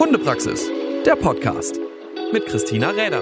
Hundepraxis, der Podcast mit Christina Räder.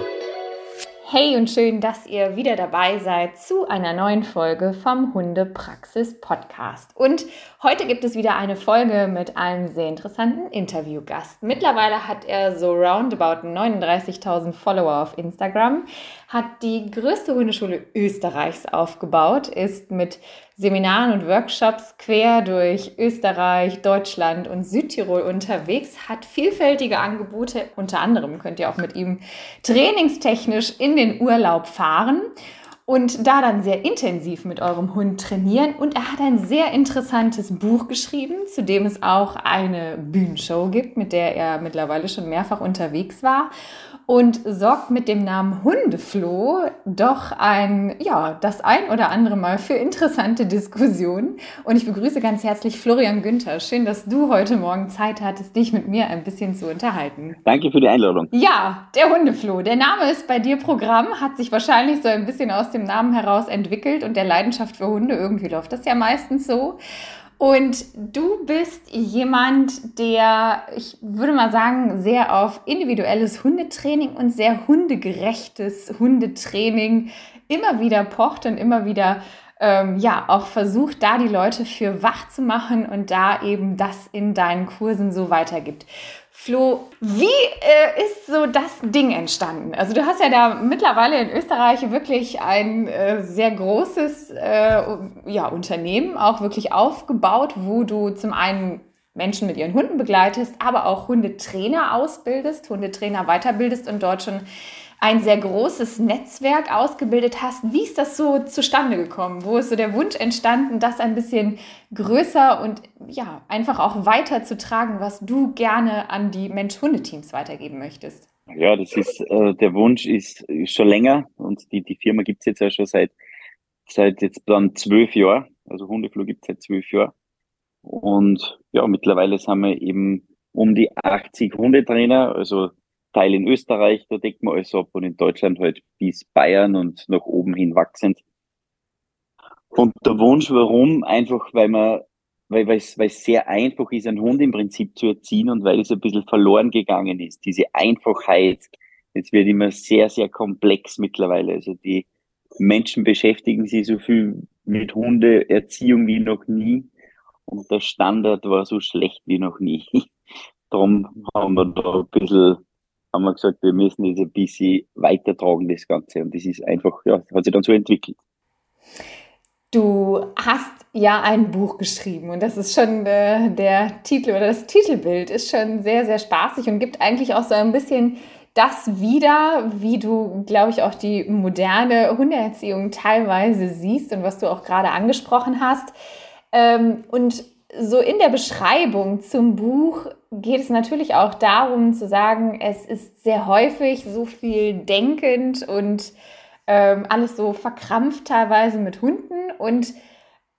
Hey und schön, dass ihr wieder dabei seid zu einer neuen Folge vom Hundepraxis Podcast. Und heute gibt es wieder eine Folge mit einem sehr interessanten Interviewgast. Mittlerweile hat er so roundabout 39.000 Follower auf Instagram, hat die größte Hundeschule Österreichs aufgebaut, ist mit Seminaren und Workshops quer durch Österreich, Deutschland und Südtirol unterwegs, hat vielfältige Angebote. Unter anderem könnt ihr auch mit ihm trainingstechnisch in den Urlaub fahren und da dann sehr intensiv mit eurem Hund trainieren. Und er hat ein sehr interessantes Buch geschrieben, zu dem es auch eine Bühnenshow gibt, mit der er mittlerweile schon mehrfach unterwegs war und sorgt mit dem Namen Hundefloh doch ein, ja, das ein oder andere Mal für interessante Diskussionen. Und ich begrüße ganz herzlich Florian Günther. Schön, dass du heute Morgen Zeit hattest, dich mit mir ein bisschen zu unterhalten. Danke für die Einladung. Ja, der Hundefloh. Der Name ist bei dir Programm, hat sich wahrscheinlich so ein bisschen aus dem Namen heraus entwickelt und der Leidenschaft für Hunde. Irgendwie läuft das ja meistens so. Und du bist jemand, der, ich würde mal sagen, sehr auf individuelles Hundetraining und sehr hundegerechtes Hundetraining immer wieder pocht und immer wieder ähm, ja auch versucht, da die Leute für wach zu machen und da eben das in deinen Kursen so weitergibt. Flo, wie äh, ist so das Ding entstanden? Also du hast ja da mittlerweile in Österreich wirklich ein äh, sehr großes äh, ja, Unternehmen auch wirklich aufgebaut, wo du zum einen Menschen mit ihren Hunden begleitest, aber auch Hundetrainer ausbildest, Hundetrainer weiterbildest und dort schon ein sehr großes Netzwerk ausgebildet hast. Wie ist das so zustande gekommen? Wo ist so der Wunsch entstanden, das ein bisschen größer und ja, einfach auch weiterzutragen, was du gerne an die Mensch-Hunde-Teams weitergeben möchtest? Ja, das ist, äh, der Wunsch ist, ist schon länger und die, die Firma gibt es jetzt ja schon seit, seit jetzt dann zwölf Jahren. Also Hundeflug gibt es seit zwölf Jahren. Und ja, mittlerweile sind wir eben um die 80 Hundetrainer, also Teil in Österreich, da deckt man alles ab und in Deutschland halt bis Bayern und nach oben hin wachsend. Und der Wunsch, warum? Einfach, weil man, weil, weil, es, weil es sehr einfach ist, einen Hund im Prinzip zu erziehen und weil es ein bisschen verloren gegangen ist. Diese Einfachheit. Jetzt wird immer sehr, sehr komplex mittlerweile. Also die Menschen beschäftigen sich so viel mit Hundeerziehung wie noch nie. Und der Standard war so schlecht wie noch nie. Darum haben wir da ein bisschen haben wir gesagt, wir müssen das ein bisschen weitertragen, das Ganze. Und das ist einfach, ja, hat sich dann so entwickelt. Du hast ja ein Buch geschrieben und das ist schon äh, der Titel oder das Titelbild ist schon sehr, sehr spaßig und gibt eigentlich auch so ein bisschen das wieder, wie du, glaube ich, auch die moderne Hundeerziehung teilweise siehst und was du auch gerade angesprochen hast. Ähm, und so in der Beschreibung zum Buch geht es natürlich auch darum zu sagen, es ist sehr häufig so viel denkend und ähm, alles so verkrampft teilweise mit Hunden und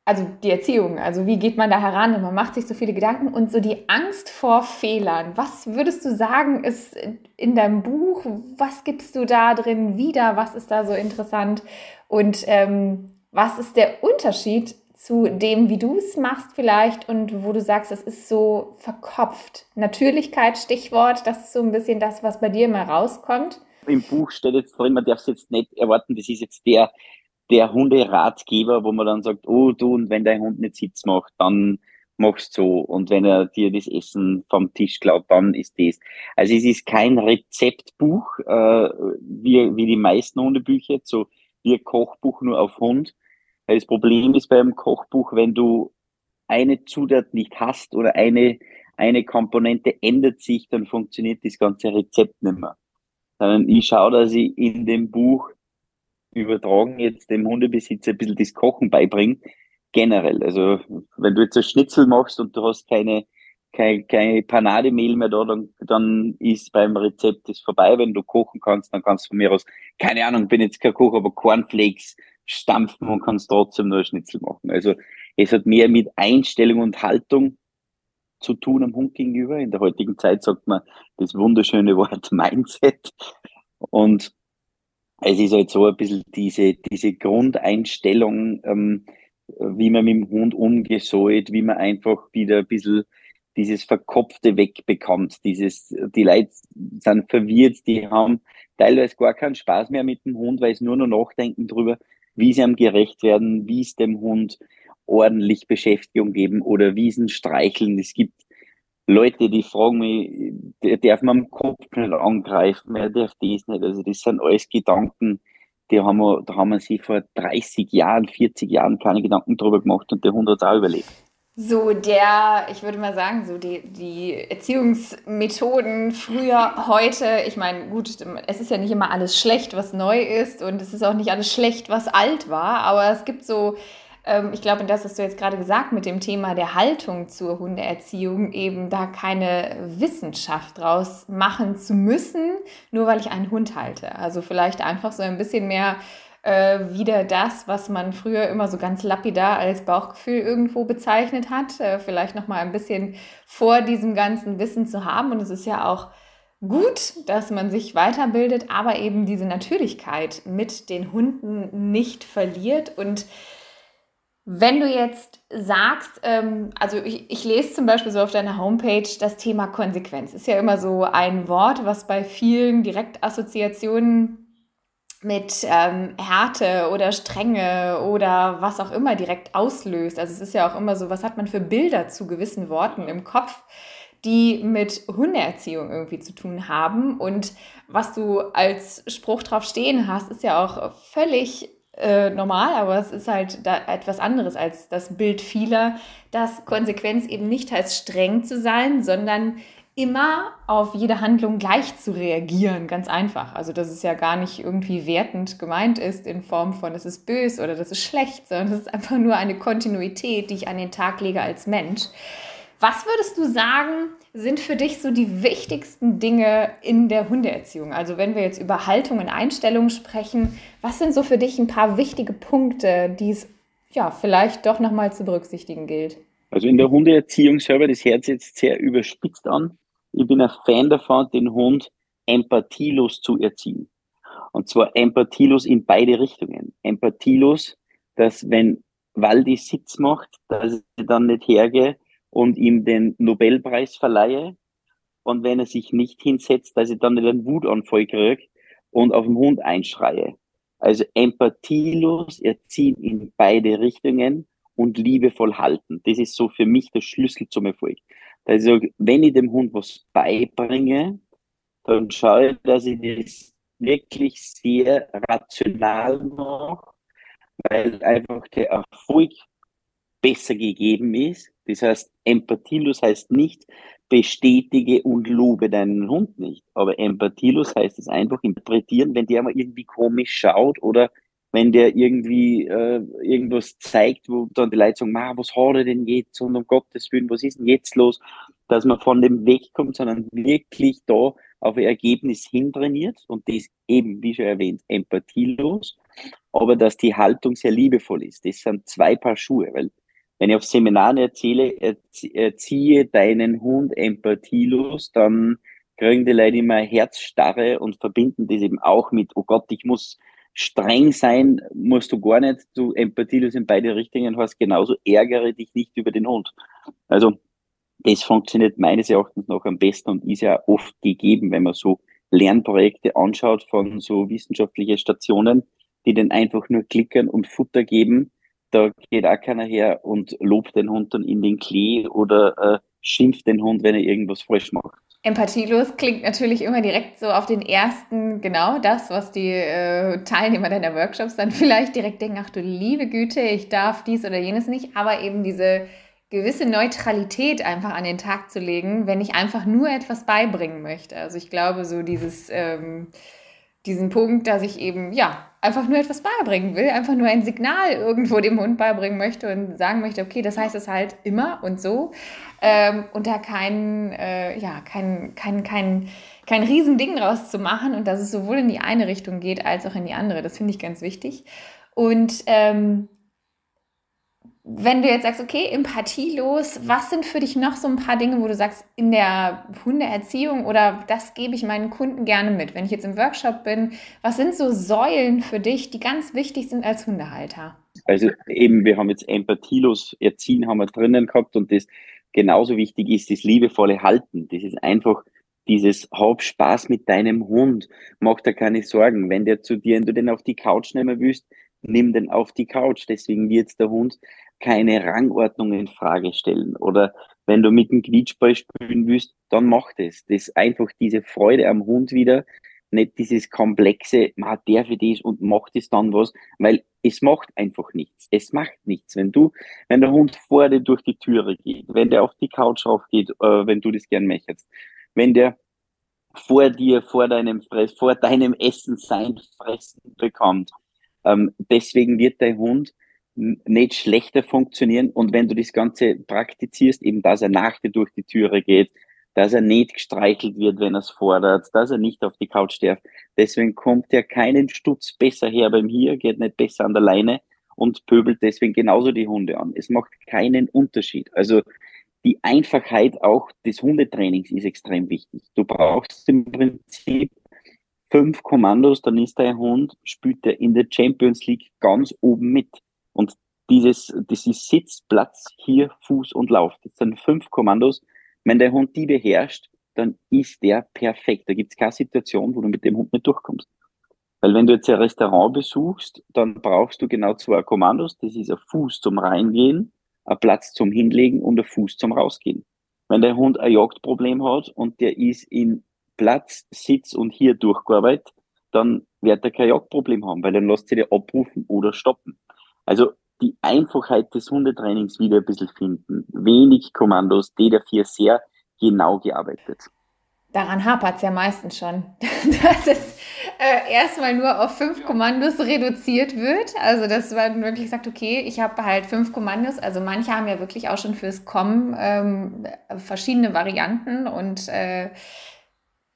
also die Erziehung, also wie geht man da heran und man macht sich so viele Gedanken und so die Angst vor Fehlern. Was würdest du sagen, ist in deinem Buch, was gibst du da drin wieder, was ist da so interessant und ähm, was ist der Unterschied zu dem, wie du es machst vielleicht und wo du sagst, es ist so verkopft. Natürlichkeit, Stichwort, das ist so ein bisschen das, was bei dir immer rauskommt. Im Buch steht jetzt drin, man darf es jetzt nicht erwarten, das ist jetzt der, der Hunderatgeber, wo man dann sagt, oh du, und wenn dein Hund nicht Sitz macht, dann machst so. Und wenn er dir das Essen vom Tisch klaut, dann ist das. Also es ist kein Rezeptbuch, äh, wie, wie die meisten Hundebücher, so wie Kochbuch nur auf Hund, weil das Problem ist beim Kochbuch, wenn du eine Zutat nicht hast oder eine, eine Komponente ändert sich, dann funktioniert das ganze Rezept nicht mehr. Sondern ich schaue, dass ich in dem Buch übertragen jetzt dem Hundebesitzer ein bisschen das Kochen beibringe. Generell. Also, wenn du jetzt ein Schnitzel machst und du hast keine, keine, keine Panademehl mehr da, dann, dann ist beim Rezept das vorbei. Wenn du kochen kannst, dann kannst du von mir aus, keine Ahnung, bin jetzt kein Koch, aber Cornflakes stampfen und kannst trotzdem nur Schnitzel machen. Also es hat mehr mit Einstellung und Haltung zu tun am Hund gegenüber. In der heutigen Zeit sagt man das wunderschöne Wort Mindset. Und es ist halt so ein bisschen diese, diese Grundeinstellung, ähm, wie man mit dem Hund umgeht, wie man einfach wieder ein bisschen dieses Verkopfte wegbekommt, dieses, die Leute sind verwirrt, die haben teilweise gar keinen Spaß mehr mit dem Hund, weil sie nur noch nachdenken darüber, wie sie ihm gerecht werden, wie es dem Hund ordentlich Beschäftigung geben oder wie sie ihn streicheln. Es gibt Leute, die fragen mich, der darf man am Kopf nicht angreifen, wer darf das nicht. Also das sind alles Gedanken, die haben wir, da haben wir sich vor 30 Jahren, 40 Jahren keine Gedanken drüber gemacht und der Hund hat es auch überlebt. So der, ich würde mal sagen, so die, die Erziehungsmethoden früher, heute, ich meine, gut, es ist ja nicht immer alles schlecht, was neu ist und es ist auch nicht alles schlecht, was alt war, aber es gibt so, ähm, ich glaube, das hast du jetzt gerade gesagt mit dem Thema der Haltung zur Hundeerziehung, eben da keine Wissenschaft draus machen zu müssen, nur weil ich einen Hund halte. Also vielleicht einfach so ein bisschen mehr äh, wieder das, was man früher immer so ganz lapidar als Bauchgefühl irgendwo bezeichnet hat, äh, vielleicht noch mal ein bisschen vor diesem ganzen Wissen zu haben. Und es ist ja auch gut, dass man sich weiterbildet, aber eben diese Natürlichkeit mit den Hunden nicht verliert. Und wenn du jetzt sagst, ähm, also ich, ich, lese zum Beispiel so auf deiner Homepage das Thema Konsequenz. Ist ja immer so ein Wort, was bei vielen Direktassoziationen mit ähm, Härte oder Strenge oder was auch immer direkt auslöst. Also es ist ja auch immer so, was hat man für Bilder zu gewissen Worten im Kopf, die mit Hundeerziehung irgendwie zu tun haben. Und was du als Spruch drauf stehen hast, ist ja auch völlig äh, normal, aber es ist halt da etwas anderes als das Bild vieler, dass Konsequenz eben nicht heißt streng zu sein, sondern immer auf jede Handlung gleich zu reagieren, ganz einfach. Also dass es ja gar nicht irgendwie wertend gemeint ist in Form von, das ist böse oder das ist schlecht, sondern es ist einfach nur eine Kontinuität, die ich an den Tag lege als Mensch. Was würdest du sagen, sind für dich so die wichtigsten Dinge in der Hundeerziehung? Also wenn wir jetzt über Haltung und Einstellung sprechen, was sind so für dich ein paar wichtige Punkte, die es ja vielleicht doch nochmal zu berücksichtigen gilt? Also in der Hundeerziehung selber, das sich jetzt sehr überspitzt an, ich bin ein Fan davon, den Hund empathielos zu erziehen. Und zwar empathielos in beide Richtungen. Empathielos, dass wenn Waldi Sitz macht, dass ich dann nicht hergehe und ihm den Nobelpreis verleihe. Und wenn er sich nicht hinsetzt, dass ich dann nicht einen Wutanfall kriege und auf den Hund einschreie. Also empathielos erziehen in beide Richtungen und liebevoll halten. Das ist so für mich der Schlüssel zum Erfolg. Also, wenn ich dem Hund was beibringe, dann schaue ich, dass ich das wirklich sehr rational mache, weil einfach der Erfolg besser gegeben ist. Das heißt, empathielos heißt nicht, bestätige und lobe deinen Hund nicht. Aber empathielos heißt es einfach interpretieren, wenn der mal irgendwie komisch schaut oder wenn der irgendwie äh, irgendwas zeigt, wo dann die Leute sagen, was hat er denn jetzt und um Gottes Willen, was ist denn jetzt los, dass man von dem wegkommt, sondern wirklich da auf ein Ergebnis hintrainiert und das eben, wie schon erwähnt, empathielos, aber dass die Haltung sehr liebevoll ist. Das sind zwei Paar Schuhe, weil wenn ich auf Seminaren erzähle, erziehe deinen Hund empathielos, dann kriegen die Leute immer Herzstarre und verbinden das eben auch mit, oh Gott, ich muss streng sein musst du gar nicht, du empathielos in beide Richtungen hast, genauso ärgere dich nicht über den Hund. Also das funktioniert meines Erachtens noch am besten und ist ja oft gegeben, wenn man so Lernprojekte anschaut von so wissenschaftlichen Stationen, die dann einfach nur klickern und Futter geben. Da geht auch keiner her und lobt den Hund dann in den Klee oder äh, schimpft den Hund, wenn er irgendwas falsch macht. Empathielos klingt natürlich immer direkt so auf den ersten, genau das, was die äh, Teilnehmer deiner Workshops dann vielleicht direkt denken, ach du liebe Güte, ich darf dies oder jenes nicht, aber eben diese gewisse Neutralität einfach an den Tag zu legen, wenn ich einfach nur etwas beibringen möchte. Also ich glaube, so dieses, ähm, diesen Punkt, dass ich eben, ja, einfach nur etwas beibringen will, einfach nur ein Signal irgendwo dem Hund beibringen möchte und sagen möchte, okay, das heißt es halt immer und so. Ähm, und da kein, äh, ja, kein, kein, kein, kein Riesending draus zu machen und dass es sowohl in die eine Richtung geht als auch in die andere. Das finde ich ganz wichtig. Und ähm, wenn du jetzt sagst, okay, empathielos, was sind für dich noch so ein paar Dinge, wo du sagst, in der Hundeerziehung oder das gebe ich meinen Kunden gerne mit, wenn ich jetzt im Workshop bin, was sind so Säulen für dich, die ganz wichtig sind als Hundehalter? Also eben, wir haben jetzt empathielos erziehen, haben wir drinnen gehabt und das genauso wichtig ist das liebevolle Halten. Das ist einfach dieses Hab Spaß mit deinem Hund. Mach dir keine Sorgen. Wenn der zu dir, wenn du den auf die Couch nehmen willst, nimm den auf die Couch. Deswegen wird der Hund keine Rangordnung in Frage stellen. Oder wenn du mit dem Quietschball spielen willst, dann mach das. Das einfach diese Freude am Hund wieder, nicht dieses komplexe, man hat der für das und macht es dann was, weil es macht einfach nichts. Es macht nichts. Wenn du, wenn der Hund vor dir durch die Türe geht, wenn der auf die Couch raufgeht, äh, wenn du das gern möchtest, wenn der vor dir, vor deinem Fress, vor deinem Essen sein Fressen bekommt, ähm, deswegen wird dein Hund nicht schlechter funktionieren und wenn du das Ganze praktizierst, eben dass er nach dir durch die Türe geht, dass er nicht gestreichelt wird, wenn er es fordert, dass er nicht auf die Couch darf. Deswegen kommt er keinen Stutz besser her beim Hier, geht nicht besser an der Leine und pöbelt deswegen genauso die Hunde an. Es macht keinen Unterschied. Also die Einfachheit auch des Hundetrainings ist extrem wichtig. Du brauchst im Prinzip fünf Kommandos, dann ist dein Hund, spielt er in der Champions League ganz oben mit. Und dieses, ist Sitz, Platz, hier, Fuß und Lauf. Das sind fünf Kommandos, wenn der Hund die beherrscht, dann ist der perfekt. Da gibt es keine Situation, wo du mit dem Hund nicht durchkommst. Weil wenn du jetzt ein Restaurant besuchst, dann brauchst du genau zwei Kommandos. Das ist ein Fuß zum Reingehen, ein Platz zum Hinlegen und ein Fuß zum Rausgehen. Wenn der Hund ein Jagdproblem hat und der ist in Platz, Sitz und hier durchgearbeitet, dann wird er kein Jagdproblem haben, weil dann lässt sich der abrufen oder stoppen. Also die Einfachheit des Hundetrainings wieder ein bisschen finden. Wenig Kommandos, D4 sehr genau gearbeitet. Daran hapert es ja meistens schon, dass es äh, erstmal nur auf fünf Kommandos reduziert wird. Also, dass man wirklich sagt, okay, ich habe halt fünf Kommandos. Also, manche haben ja wirklich auch schon fürs Kommen ähm, verschiedene Varianten und äh,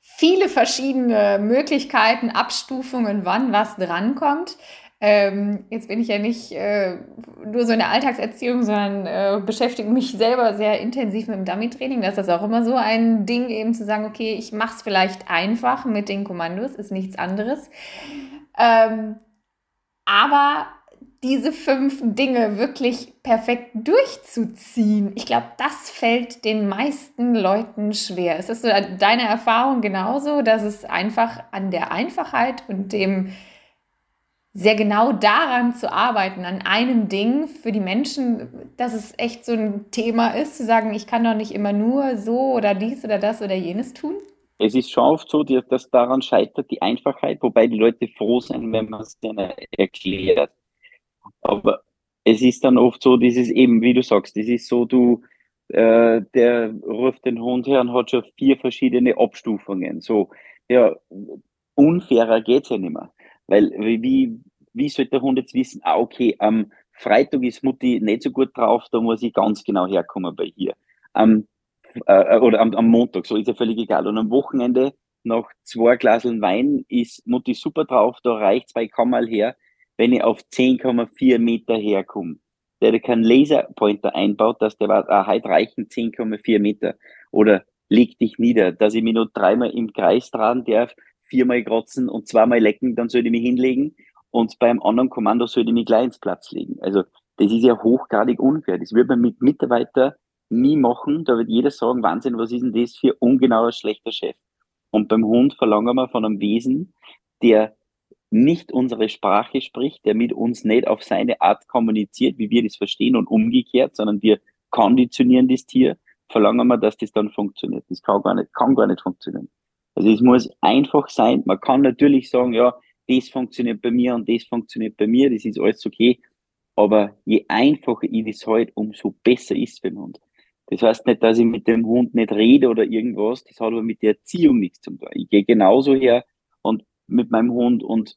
viele verschiedene Möglichkeiten, Abstufungen, wann was drankommt. Ähm, jetzt bin ich ja nicht äh, nur so in der Alltagserziehung, sondern äh, beschäftige mich selber sehr intensiv mit dem Dummy-Training. Das ist auch immer so ein Ding, eben zu sagen, okay, ich mache es vielleicht einfach mit den Kommandos, ist nichts anderes. Ähm, aber diese fünf Dinge wirklich perfekt durchzuziehen, ich glaube, das fällt den meisten Leuten schwer. Ist das so deine Erfahrung genauso, dass es einfach an der Einfachheit und dem sehr genau daran zu arbeiten, an einem Ding für die Menschen, dass es echt so ein Thema ist, zu sagen, ich kann doch nicht immer nur so oder dies oder das oder jenes tun? Es ist schon oft so, dass daran scheitert die Einfachheit, wobei die Leute froh sind, wenn man es denen erklärt. Aber es ist dann oft so, dieses eben, wie du sagst, es ist so, du, äh, der ruft den Hund her und hat schon vier verschiedene Abstufungen. So, ja, unfairer geht's ja nicht mehr. Weil wie, wie sollte der Hund jetzt wissen, ah, okay, am Freitag ist Mutti nicht so gut drauf, da muss ich ganz genau herkommen bei ihr. Am, äh, oder am, am Montag, so ist ja völlig egal. Und am Wochenende nach zwei Glaseln Wein ist Mutti super drauf, da reicht zwei komm mal her, wenn ich auf 10,4 Meter herkomme. Der hat keinen Laserpointer einbaut, dass der war, ah, heute reichen 10,4 Meter. Oder leg dich nieder, dass ich mich nur dreimal im Kreis tragen darf, viermal kratzen und zweimal lecken, dann soll ich mich hinlegen und beim anderen Kommando soll ich mich gleich ins Platz legen. Also das ist ja hochgradig unfair. Das wird man mit Mitarbeiter nie machen. Da wird jeder sagen, Wahnsinn, was ist denn das für ungenauer, schlechter Chef? Und beim Hund verlangen wir von einem Wesen, der nicht unsere Sprache spricht, der mit uns nicht auf seine Art kommuniziert, wie wir das verstehen und umgekehrt, sondern wir konditionieren das Tier, verlangen wir, dass das dann funktioniert. Das kann gar nicht, kann gar nicht funktionieren. Also es muss einfach sein. Man kann natürlich sagen, ja, das funktioniert bei mir und das funktioniert bei mir, das ist alles okay. Aber je einfacher ich das halt, umso besser ist es für den Hund. Das heißt nicht, dass ich mit dem Hund nicht rede oder irgendwas, das hat aber mit der Erziehung nichts zu tun. Ich gehe genauso her und mit meinem Hund und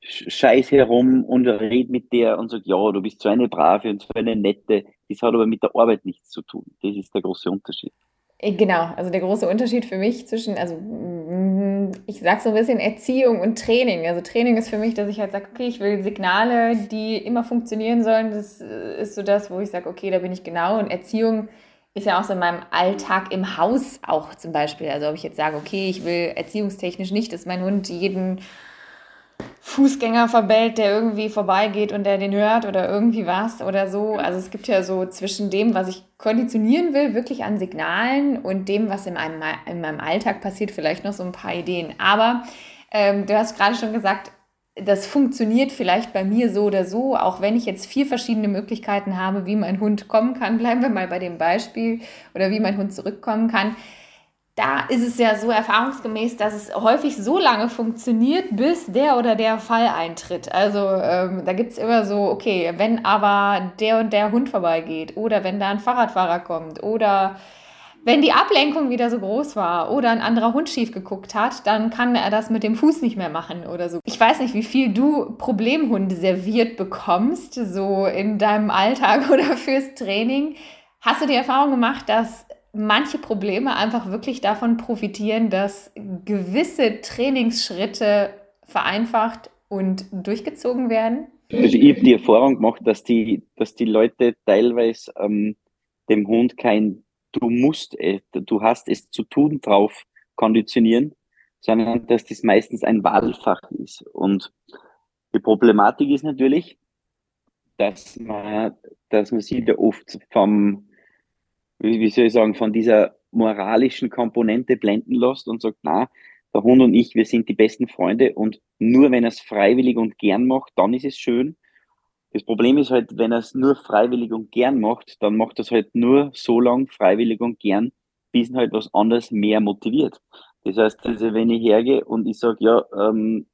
scheiß herum und rede mit der und sage, ja, du bist so eine brave und so eine nette. Das hat aber mit der Arbeit nichts zu tun. Das ist der große Unterschied. Äh, genau, also der große Unterschied für mich zwischen, also mm, ich sage so ein bisschen Erziehung und Training. Also Training ist für mich, dass ich halt sage, okay, ich will Signale, die immer funktionieren sollen. Das äh, ist so das, wo ich sage, okay, da bin ich genau. Und Erziehung ist ja auch so in meinem Alltag im Haus auch zum Beispiel. Also ob ich jetzt sage, okay, ich will erziehungstechnisch nicht, dass mein Hund jeden Fußgänger verbellt, der irgendwie vorbeigeht und der den hört oder irgendwie was oder so. Also es gibt ja so zwischen dem, was ich konditionieren will, wirklich an Signalen und dem, was in meinem, in meinem Alltag passiert, vielleicht noch so ein paar Ideen. Aber ähm, du hast gerade schon gesagt, das funktioniert vielleicht bei mir so oder so, auch wenn ich jetzt vier verschiedene Möglichkeiten habe, wie mein Hund kommen kann. Bleiben wir mal bei dem Beispiel oder wie mein Hund zurückkommen kann da ist es ja so erfahrungsgemäß, dass es häufig so lange funktioniert, bis der oder der Fall eintritt. Also ähm, da gibt es immer so, okay, wenn aber der und der Hund vorbeigeht oder wenn da ein Fahrradfahrer kommt oder wenn die Ablenkung wieder so groß war oder ein anderer Hund schief geguckt hat, dann kann er das mit dem Fuß nicht mehr machen oder so. Ich weiß nicht, wie viel du Problemhunde serviert bekommst, so in deinem Alltag oder fürs Training. Hast du die Erfahrung gemacht, dass manche Probleme einfach wirklich davon profitieren, dass gewisse Trainingsschritte vereinfacht und durchgezogen werden? Also ich habe die Erfahrung gemacht, dass die, dass die Leute teilweise ähm, dem Hund kein Du musst, du hast es zu tun drauf konditionieren, sondern dass das meistens ein Wahlfach ist. Und die Problematik ist natürlich, dass man, dass man sich da oft vom, wie soll ich sagen, von dieser moralischen Komponente blenden lässt und sagt, na, der Hund und ich, wir sind die besten Freunde und nur wenn er es freiwillig und gern macht, dann ist es schön. Das Problem ist halt, wenn er es nur freiwillig und gern macht, dann macht er es halt nur so lang freiwillig und gern, bis ihn halt was anderes mehr motiviert. Das heißt, also wenn ich hergehe und ich sage, ja, ähm,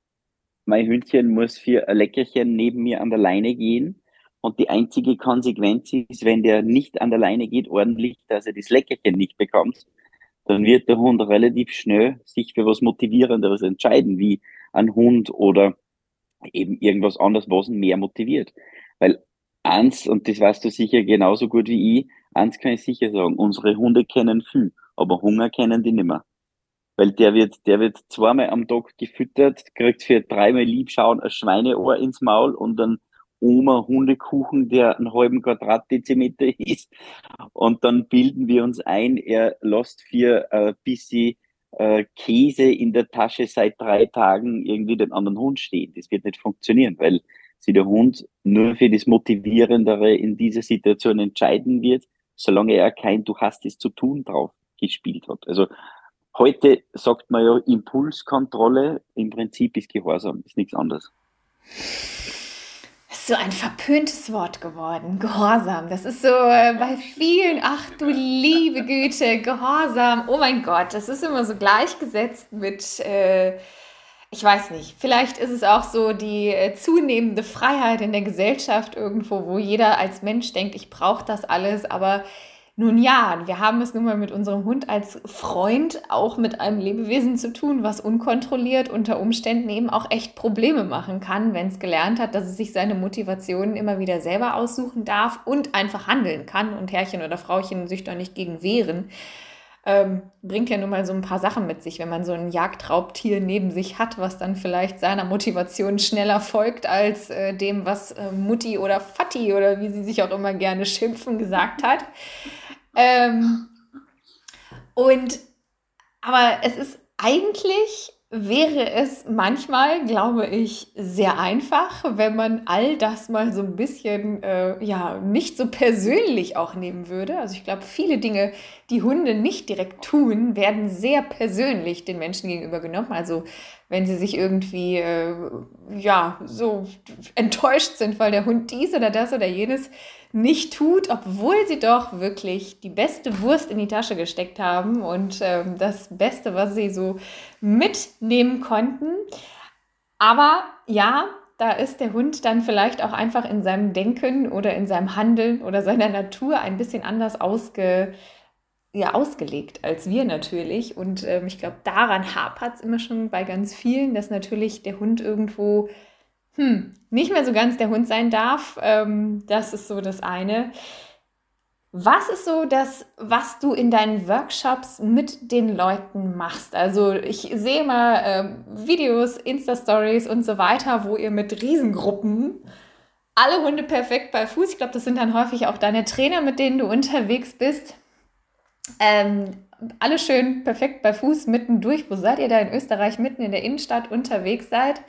mein Hündchen muss für ein Leckerchen neben mir an der Leine gehen, und die einzige Konsequenz ist, wenn der nicht an der Leine geht, ordentlich, dass er das Leckerchen nicht bekommt, dann wird der Hund relativ schnell sich für was Motivierenderes entscheiden, wie ein Hund oder eben irgendwas anderes, was ihn mehr motiviert. Weil eins, und das weißt du sicher genauso gut wie ich, eins kann ich sicher sagen, unsere Hunde kennen viel, aber Hunger kennen die nimmer. Weil der wird, der wird zweimal am Tag gefüttert, kriegt für dreimal Liebschauen ein Schweineohr ins Maul und dann Oma-Hundekuchen, der einen halben Quadratdezimeter ist. Und dann bilden wir uns ein, er lässt für ein bisschen äh, Käse in der Tasche seit drei Tagen irgendwie den anderen Hund stehen. Das wird nicht funktionieren, weil sich der Hund nur für das Motivierendere in dieser Situation entscheiden wird, solange er kein Du hast es zu tun drauf gespielt hat. Also heute sagt man ja Impulskontrolle, im Prinzip ist Gehorsam, ist nichts anderes so ein verpöntes Wort geworden. Gehorsam. Das ist so äh, bei vielen, ach du liebe Güte, Gehorsam. Oh mein Gott, das ist immer so gleichgesetzt mit, äh, ich weiß nicht, vielleicht ist es auch so die äh, zunehmende Freiheit in der Gesellschaft irgendwo, wo jeder als Mensch denkt, ich brauche das alles, aber nun ja, wir haben es nun mal mit unserem Hund als Freund auch mit einem Lebewesen zu tun, was unkontrolliert unter Umständen eben auch echt Probleme machen kann, wenn es gelernt hat, dass es sich seine Motivationen immer wieder selber aussuchen darf und einfach handeln kann und Herrchen oder Frauchen sich da nicht gegen wehren. Ähm, bringt ja nun mal so ein paar Sachen mit sich, wenn man so ein Jagdraubtier neben sich hat, was dann vielleicht seiner Motivation schneller folgt als äh, dem, was äh, Mutti oder Fatti oder wie sie sich auch immer gerne schimpfen gesagt hat. Ähm, und aber es ist eigentlich wäre es manchmal, glaube ich, sehr einfach, wenn man all das mal so ein bisschen, äh, ja, nicht so persönlich auch nehmen würde. Also ich glaube, viele Dinge, die Hunde nicht direkt tun, werden sehr persönlich den Menschen gegenüber genommen. Also wenn sie sich irgendwie, äh, ja, so enttäuscht sind, weil der Hund dies oder das oder jenes nicht tut, obwohl sie doch wirklich die beste Wurst in die Tasche gesteckt haben und äh, das Beste, was sie so mitnehmen konnten. Aber ja, da ist der Hund dann vielleicht auch einfach in seinem Denken oder in seinem Handeln oder seiner Natur ein bisschen anders ausge, ja, ausgelegt als wir natürlich. Und ähm, ich glaube, daran hapert es immer schon bei ganz vielen, dass natürlich der Hund irgendwo hm, nicht mehr so ganz der Hund sein darf. Ähm, das ist so das eine. Was ist so das, was du in deinen Workshops mit den Leuten machst? Also ich sehe mal äh, Videos, Insta-Stories und so weiter, wo ihr mit Riesengruppen alle Hunde perfekt bei Fuß, ich glaube, das sind dann häufig auch deine Trainer, mit denen du unterwegs bist, ähm, alle schön perfekt bei Fuß mitten durch. Wo seid ihr da in Österreich mitten in der Innenstadt unterwegs seid?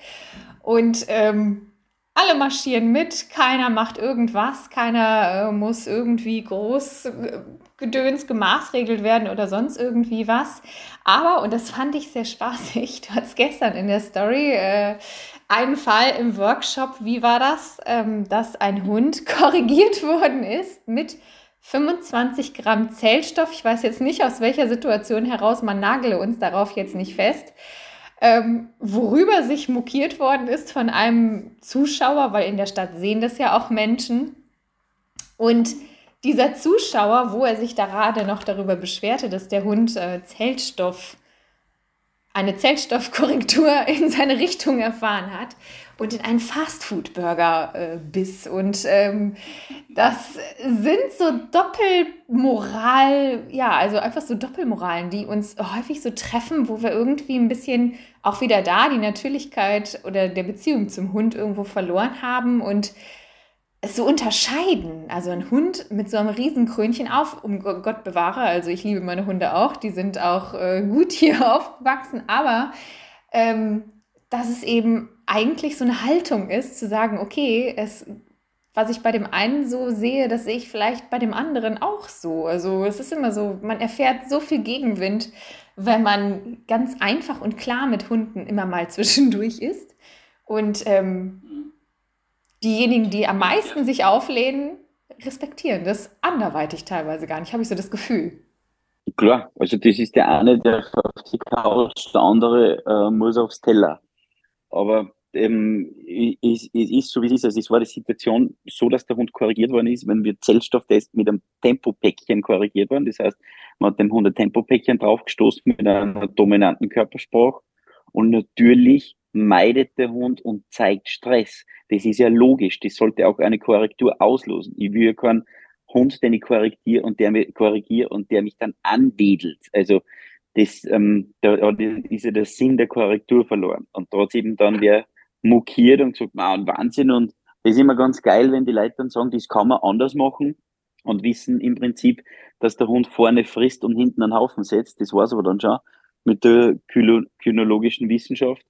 Und ähm, alle marschieren mit, keiner macht irgendwas, keiner äh, muss irgendwie groß äh, gedöns gemaßregelt werden oder sonst irgendwie was. Aber, und das fand ich sehr spaßig, du hattest gestern in der Story äh, einen Fall im Workshop, wie war das, ähm, dass ein Hund korrigiert worden ist mit 25 Gramm Zellstoff. Ich weiß jetzt nicht, aus welcher Situation heraus, man nagele uns darauf jetzt nicht fest ähm, worüber sich mokiert worden ist von einem Zuschauer, weil in der Stadt sehen das ja auch Menschen. Und dieser Zuschauer, wo er sich da gerade noch darüber beschwerte, dass der Hund äh, Zellstoff, eine Zellstoffkorrektur in seine Richtung erfahren hat und in einen Fastfood-Burger äh, biss. Und ähm, das sind so Doppelmoral, ja, also einfach so Doppelmoralen, die uns häufig so treffen, wo wir irgendwie ein bisschen auch wieder da die Natürlichkeit oder der Beziehung zum Hund irgendwo verloren haben und es so unterscheiden. Also ein Hund mit so einem Riesenkrönchen auf, um Gott bewahre, also ich liebe meine Hunde auch, die sind auch äh, gut hier aufgewachsen, aber ähm, dass es eben eigentlich so eine Haltung ist, zu sagen, okay, es, was ich bei dem einen so sehe, das sehe ich vielleicht bei dem anderen auch so. Also es ist immer so, man erfährt so viel Gegenwind, wenn man ganz einfach und klar mit Hunden immer mal zwischendurch ist. Und ähm, diejenigen, die am meisten sich auflehnen, respektieren das anderweitig teilweise gar nicht, habe ich so das Gefühl. Klar, also das ist der eine, der auf die Couch, der andere äh, muss aufs Teller. Aber ähm, es, es ist so, wie es ist. Also es war die Situation so, dass der Hund korrigiert worden ist, wenn wir Zellstofftest mit einem Tempopäckchen korrigiert worden. Das heißt, man hat dem Hund ein Tempopäckchen draufgestoßen mit einer dominanten Körpersprache. Und natürlich meidet der Hund und zeigt Stress. Das ist ja logisch. Das sollte auch eine Korrektur auslösen. Ich will ja keinen Hund, den ich korrigiere und der mich korrigiere und der mich dann anwedelt. Also das, ähm, da, ist ja der Sinn der Korrektur verloren. Und da eben dann wer mokiert und gesagt, man, Wahnsinn. Und das ist immer ganz geil, wenn die Leute dann sagen, das kann man anders machen und wissen im Prinzip, dass der Hund vorne frisst und hinten einen Haufen setzt. Das war's aber dann schon mit der kynologischen Wissenschaft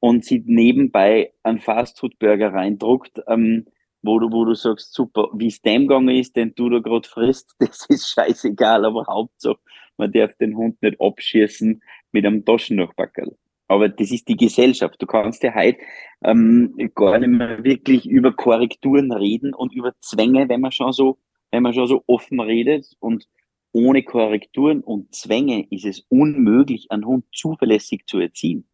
und sie nebenbei einen Fastfood-Burger reindruckt, ähm, wo du, wo du sagst, super, wie es dem gegangen ist, den du da gerade frisst, das ist scheißegal, aber Hauptsache, man darf den Hund nicht abschießen mit einem Taschennachbackerl. Aber das ist die Gesellschaft. Du kannst ja heute ähm, gar nicht mehr wirklich über Korrekturen reden und über Zwänge, wenn man schon so, wenn man schon so offen redet. Und ohne Korrekturen und Zwänge ist es unmöglich, einen Hund zuverlässig zu erziehen.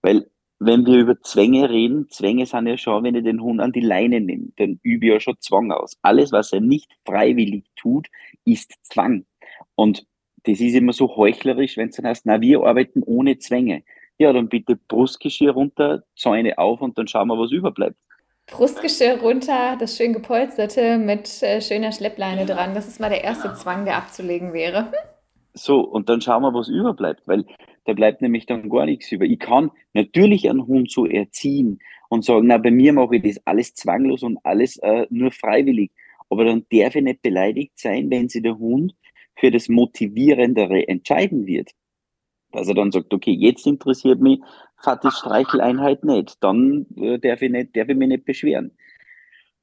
Weil wenn wir über Zwänge reden, Zwänge sind ja schon, wenn ich den Hund an die Leine nehme, dann übe ich ja schon Zwang aus. Alles, was er nicht freiwillig tut, ist Zwang. Und das ist immer so heuchlerisch, wenn es dann heißt, na, wir arbeiten ohne Zwänge. Ja, dann bitte Brustgeschirr runter, Zäune auf und dann schauen wir, was überbleibt. Brustgeschirr runter, das schön gepolsterte mit äh, schöner Schleppleine dran. Das ist mal der erste Zwang, der abzulegen wäre. So, und dann schauen wir, was überbleibt, weil da bleibt nämlich dann gar nichts über. Ich kann natürlich einen Hund so erziehen und sagen, na, bei mir mache ich das alles zwanglos und alles äh, nur freiwillig. Aber dann darf ich nicht beleidigt sein, wenn sich der Hund für das Motivierendere entscheiden wird. Dass er dann sagt, okay, jetzt interessiert mich Fatis Streicheleinheit nicht, dann äh, darf, ich nicht, darf ich mich nicht beschweren.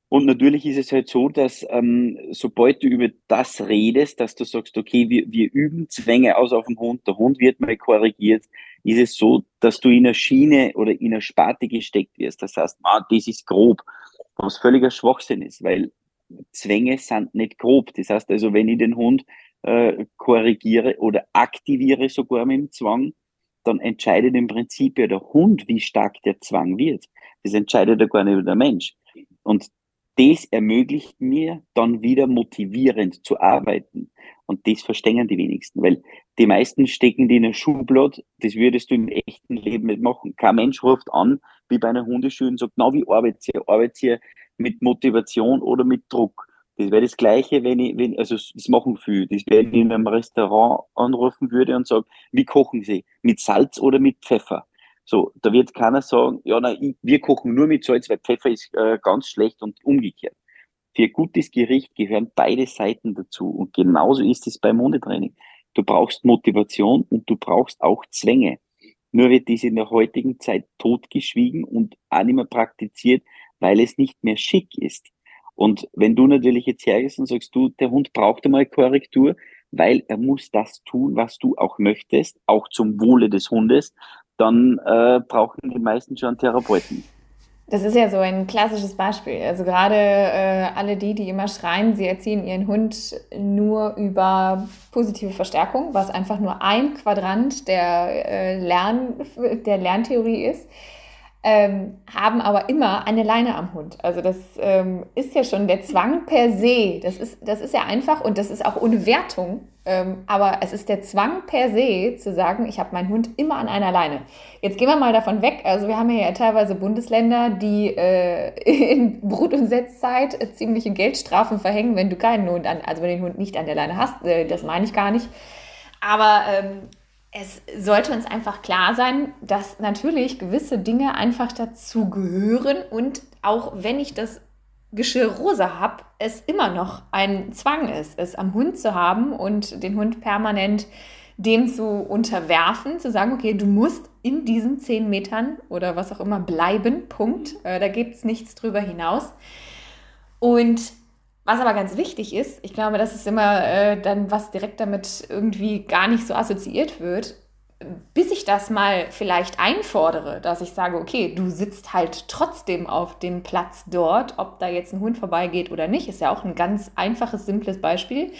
Und natürlich ist es halt so, dass ähm, sobald du über das redest, dass du sagst, okay, wir, wir üben Zwänge aus auf den Hund, der Hund wird mal korrigiert, ist es so, dass du in einer Schiene oder in einer Sparte gesteckt wirst. Das heißt, ah, das ist grob, was völliger Schwachsinn ist, weil Zwänge sind nicht grob. Das heißt also, wenn ich den Hund äh, korrigiere oder aktiviere sogar mit dem Zwang, dann entscheidet im Prinzip ja der Hund, wie stark der Zwang wird. Das entscheidet ja gar nicht der Mensch. Und das ermöglicht mir dann wieder motivierend zu arbeiten. Und das verstehen die wenigsten, weil die meisten stecken die in eine Schublade, das würdest du im echten Leben nicht machen. Kein Mensch ruft an, wie bei einer Hundeschule und sagt, na, wie arbeitet ihr? Arbeitet ihr mit Motivation oder mit Druck? Das wäre das Gleiche, wenn ich, wenn, also das machen viele, das wäre, wenn ich in einem Restaurant anrufen würde und sage, wie kochen Sie? Mit Salz oder mit Pfeffer? So, da wird keiner sagen, ja, ich, wir kochen nur mit Salz, weil Pfeffer ist äh, ganz schlecht und umgekehrt. Für gutes Gericht gehören beide Seiten dazu. Und genauso ist es beim Hundetraining. Du brauchst Motivation und du brauchst auch Zwänge. Nur wird dies in der heutigen Zeit totgeschwiegen und auch nicht mehr praktiziert, weil es nicht mehr schick ist. Und wenn du natürlich jetzt hergehst und sagst, du, der Hund braucht einmal Korrektur, weil er muss das tun, was du auch möchtest, auch zum Wohle des Hundes, dann äh, brauchen die meisten schon Therapeuten. Das ist ja so ein klassisches Beispiel. Also gerade äh, alle die, die immer schreien, sie erziehen ihren Hund nur über positive Verstärkung, was einfach nur ein Quadrant der, äh, Lern, der Lerntheorie ist ähm, haben aber immer eine Leine am Hund. Also das ähm, ist ja schon der Zwang per se. Das ist, das ist ja einfach und das ist auch ohne Wertung. Ähm, aber es ist der Zwang per se zu sagen, ich habe meinen Hund immer an einer Leine. Jetzt gehen wir mal davon weg. Also wir haben ja teilweise Bundesländer, die äh, in Brut- und Setzzeit ziemliche Geldstrafen verhängen, wenn du keinen Hund an, also wenn du den Hund nicht an der Leine hast. Äh, das meine ich gar nicht. Aber ähm, es sollte uns einfach klar sein, dass natürlich gewisse Dinge einfach dazu gehören und auch wenn ich das Geschirr rosa habe, es immer noch ein Zwang ist, es am Hund zu haben und den Hund permanent dem zu unterwerfen, zu sagen, okay, du musst in diesen zehn Metern oder was auch immer bleiben, Punkt. Äh, da gibt es nichts drüber hinaus. Und was aber ganz wichtig ist, ich glaube, das ist immer äh, dann, was direkt damit irgendwie gar nicht so assoziiert wird, bis ich das mal vielleicht einfordere, dass ich sage, okay, du sitzt halt trotzdem auf dem Platz dort, ob da jetzt ein Hund vorbeigeht oder nicht, ist ja auch ein ganz einfaches, simples Beispiel,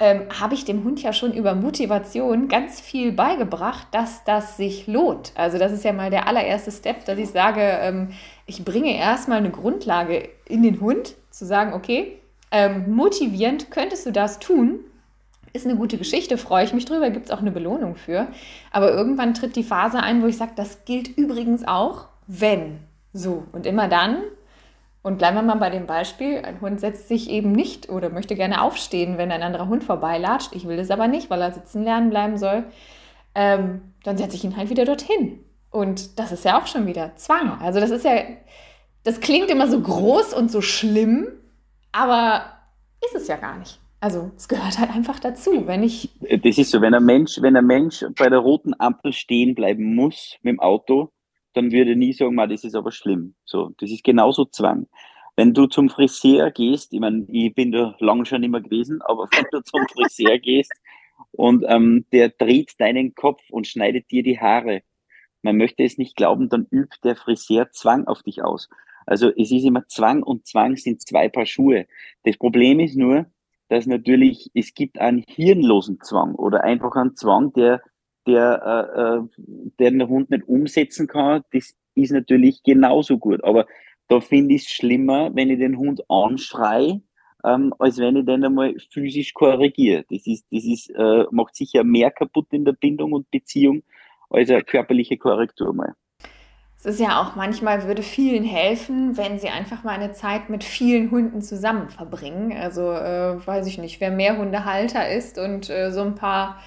ähm, habe ich dem Hund ja schon über Motivation ganz viel beigebracht, dass das sich lohnt. Also das ist ja mal der allererste Step, dass ich sage, ähm, ich bringe erstmal eine Grundlage in den Hund, zu sagen, okay, ähm, motivierend könntest du das tun. Ist eine gute Geschichte, freue ich mich drüber, gibt es auch eine Belohnung für. Aber irgendwann tritt die Phase ein, wo ich sage, das gilt übrigens auch, wenn. So, und immer dann, und bleiben wir mal bei dem Beispiel, ein Hund setzt sich eben nicht oder möchte gerne aufstehen, wenn ein anderer Hund vorbeilatscht. Ich will das aber nicht, weil er sitzen lernen bleiben soll. Ähm, dann setze ich ihn halt wieder dorthin. Und das ist ja auch schon wieder Zwang. Also das ist ja, das klingt immer so groß und so schlimm, aber ist es ja gar nicht. Also es gehört halt einfach dazu. Wenn ich. Das ist so, wenn ein Mensch, wenn ein Mensch bei der roten Ampel stehen bleiben muss mit dem Auto, dann würde er nie sagen, das ist aber schlimm. So, das ist genauso Zwang. Wenn du zum Friseur gehst, ich meine, ich bin da lange schon immer gewesen, aber wenn du zum Friseur gehst und ähm, der dreht deinen Kopf und schneidet dir die Haare, man möchte es nicht glauben, dann übt der Friseur Zwang auf dich aus. Also es ist immer Zwang und Zwang sind zwei Paar Schuhe. Das Problem ist nur, dass natürlich, es gibt einen hirnlosen Zwang oder einfach einen Zwang, der, der, äh, äh der der Hund nicht umsetzen kann. Das ist natürlich genauso gut. Aber da finde ich es schlimmer, wenn ich den Hund anschrei, ähm, als wenn ich den einmal physisch korrigiere. Das ist, das ist, äh, macht sicher mehr kaputt in der Bindung und Beziehung als eine körperliche Korrektur mal. Es ist ja auch manchmal würde vielen helfen, wenn sie einfach mal eine Zeit mit vielen Hunden zusammen verbringen. Also äh, weiß ich nicht, wer mehr Hundehalter ist und äh, so ein paar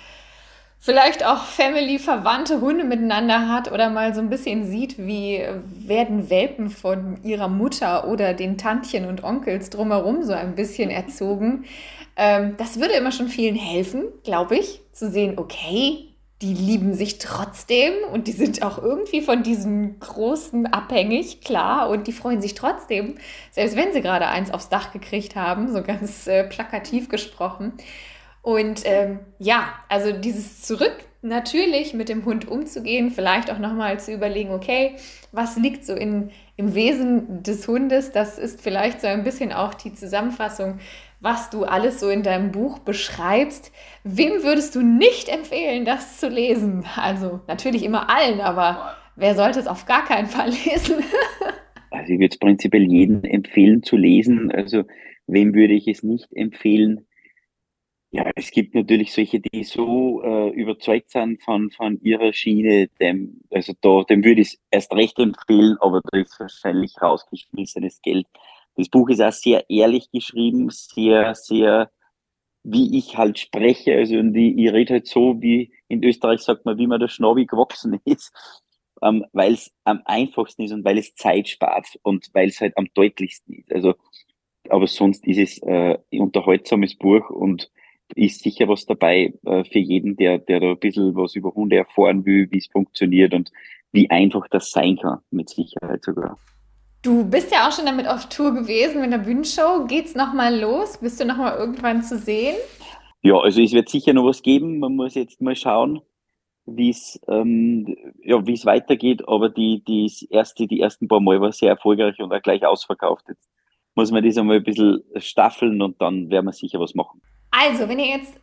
vielleicht auch Family-verwandte Hunde miteinander hat oder mal so ein bisschen sieht, wie werden Welpen von ihrer Mutter oder den Tantchen und Onkels drumherum so ein bisschen erzogen. Ähm, das würde immer schon vielen helfen, glaube ich, zu sehen, okay, die lieben sich trotzdem und die sind auch irgendwie von diesem Großen abhängig, klar, und die freuen sich trotzdem, selbst wenn sie gerade eins aufs Dach gekriegt haben, so ganz äh, plakativ gesprochen. Und ähm, ja, also dieses Zurück natürlich mit dem Hund umzugehen, vielleicht auch nochmal zu überlegen, okay, was liegt so in, im Wesen des Hundes? Das ist vielleicht so ein bisschen auch die Zusammenfassung was du alles so in deinem Buch beschreibst. Wem würdest du nicht empfehlen, das zu lesen? Also natürlich immer allen, aber wer sollte es auf gar keinen Fall lesen? also ich würde es prinzipiell jedem empfehlen zu lesen. Also wem würde ich es nicht empfehlen? Ja, es gibt natürlich solche, die so äh, überzeugt sind von, von ihrer Schiene, dem, also da, dem würde ich es erst recht empfehlen, aber da ist wahrscheinlich rausgeschmissenes Geld. Das Buch ist auch sehr ehrlich geschrieben, sehr, sehr, wie ich halt spreche. Also und ich, ich rede halt so, wie in Österreich sagt man, wie man der Schnabbi gewachsen ist, ähm, weil es am einfachsten ist und weil es Zeit spart und weil es halt am deutlichsten ist. Also, aber sonst ist es äh, ein unterhaltsames Buch und ist sicher was dabei äh, für jeden, der, der da ein bisschen was über Hunde erfahren will, wie es funktioniert und wie einfach das sein kann, mit Sicherheit sogar. Du bist ja auch schon damit auf Tour gewesen mit der Bühnenshow. Geht's nochmal los? Bist du nochmal irgendwann zu sehen? Ja, also es wird sicher noch was geben. Man muss jetzt mal schauen, wie es ähm, ja, wie es weitergeht. Aber die, die erste, die ersten paar Mal war sehr erfolgreich und auch gleich ausverkauft. Jetzt muss man das einmal ein bisschen staffeln und dann werden wir sicher was machen. Also, wenn ihr jetzt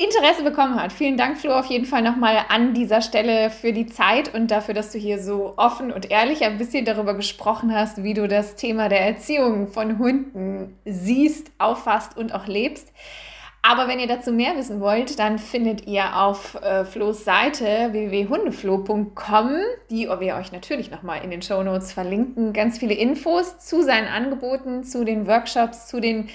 Interesse bekommen hat. Vielen Dank, Flo, auf jeden Fall nochmal an dieser Stelle für die Zeit und dafür, dass du hier so offen und ehrlich ein bisschen darüber gesprochen hast, wie du das Thema der Erziehung von Hunden siehst, auffasst und auch lebst. Aber wenn ihr dazu mehr wissen wollt, dann findet ihr auf äh, Flo's Seite www.hundeflo.com, die wir euch natürlich nochmal in den Show Notes verlinken, ganz viele Infos zu seinen Angeboten, zu den Workshops, zu den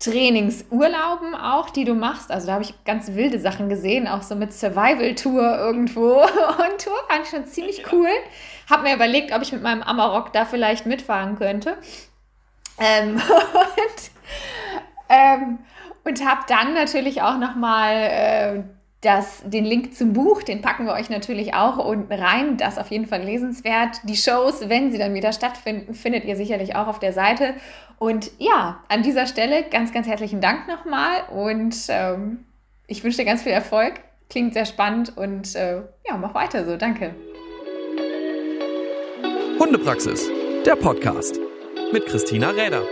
Trainingsurlauben auch, die du machst. Also da habe ich ganz wilde Sachen gesehen, auch so mit Survival-Tour irgendwo. Und Tour fand ich schon ziemlich cool. Habe mir überlegt, ob ich mit meinem Amarok da vielleicht mitfahren könnte. Ähm, und ähm, und habe dann natürlich auch nochmal äh, das, den Link zum Buch, den packen wir euch natürlich auch unten rein. Das ist auf jeden Fall lesenswert. Die Shows, wenn sie dann wieder stattfinden, findet ihr sicherlich auch auf der Seite. Und ja, an dieser Stelle ganz, ganz herzlichen Dank nochmal und ähm, ich wünsche dir ganz viel Erfolg. Klingt sehr spannend und äh, ja, mach weiter so. Danke. Hundepraxis, der Podcast mit Christina Räder.